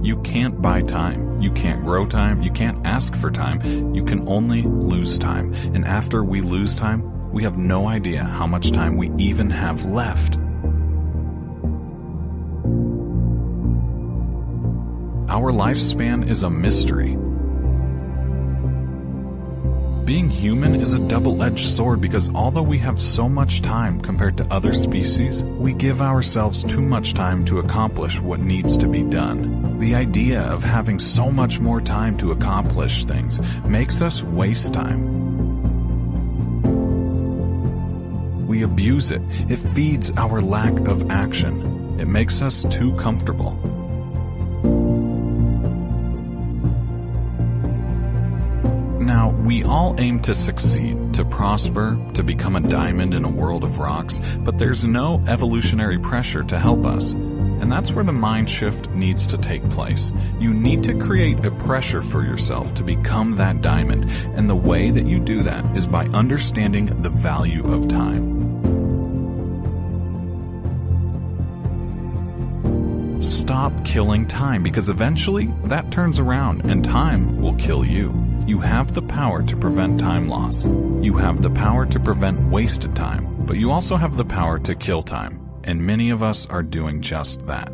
You can't buy time. You can't grow time. You can't ask for time. You can only lose time. And after we lose time, we have no idea how much time we even have left. Our lifespan is a mystery. Being human is a double-edged sword because although we have so much time compared to other species, we give ourselves too much time to accomplish what needs to be done. The idea of having so much more time to accomplish things makes us waste time. We abuse it. It feeds our lack of action. It makes us too comfortable. Now, we all aim to succeed, to prosper, to become a diamond in a world of rocks, but there's no evolutionary pressure to help us. And that's where the mind shift needs to take place. You need to create a pressure for yourself to become that diamond, and the way that you do that is by understanding the value of time. Stop killing time because eventually that turns around and time will kill you. You have the power to prevent time loss. You have the power to prevent wasted time, but you also have the power to kill time, and many of us are doing just that.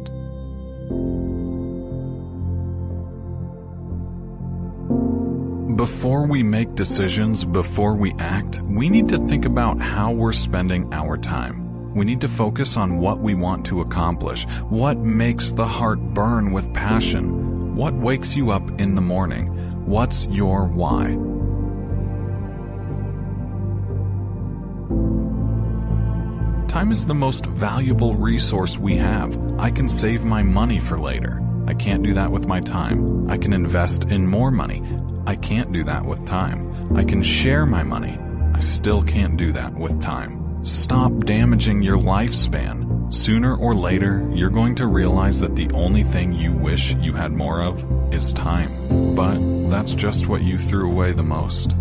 Before we make decisions, before we act, we need to think about how we're spending our time. We need to focus on what we want to accomplish, what makes the heart burn with passion, what wakes you up in the morning, what's your why. Time is the most valuable resource we have. I can save my money for later. I can't do that with my time. I can invest in more money. I can't do that with time. I can share my money. I still can't do that with time. Stop damaging your lifespan. Sooner or later, you're going to realize that the only thing you wish you had more of is time. But that's just what you threw away the most.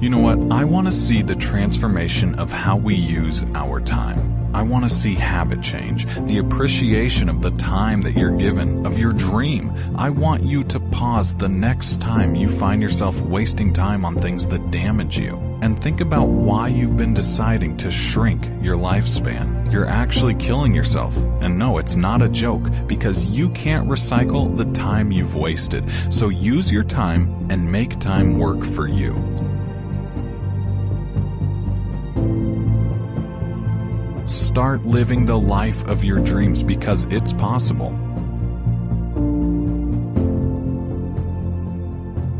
You know what? I want to see the transformation of how we use our time. I want to see habit change, the appreciation of the time that you're given, of your dream. I want you to pause the next time you find yourself wasting time on things that damage you and think about why you've been deciding to shrink your lifespan. You're actually killing yourself. And no, it's not a joke because you can't recycle the time you've wasted. So use your time and make time work for you. Start living the life of your dreams because it's possible.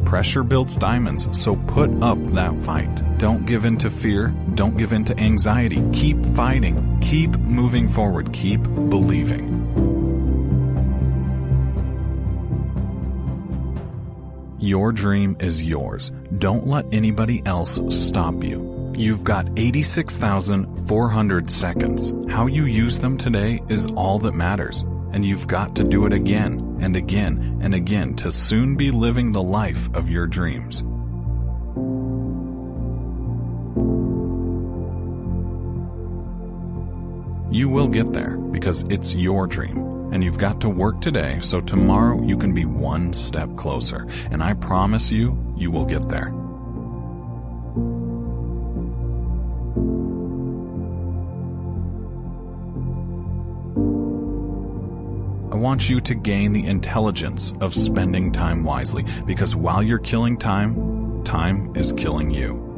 Pressure builds diamonds, so put up that fight. Don't give in to fear. Don't give in to anxiety. Keep fighting. Keep moving forward. Keep believing. Your dream is yours. Don't let anybody else stop you. You've got 86,400 seconds. How you use them today is all that matters. And you've got to do it again and again and again to soon be living the life of your dreams. You will get there because it's your dream. And you've got to work today so tomorrow you can be one step closer. And I promise you, you will get there. Want you to gain the intelligence of spending time wisely because while you're killing time, time is killing you.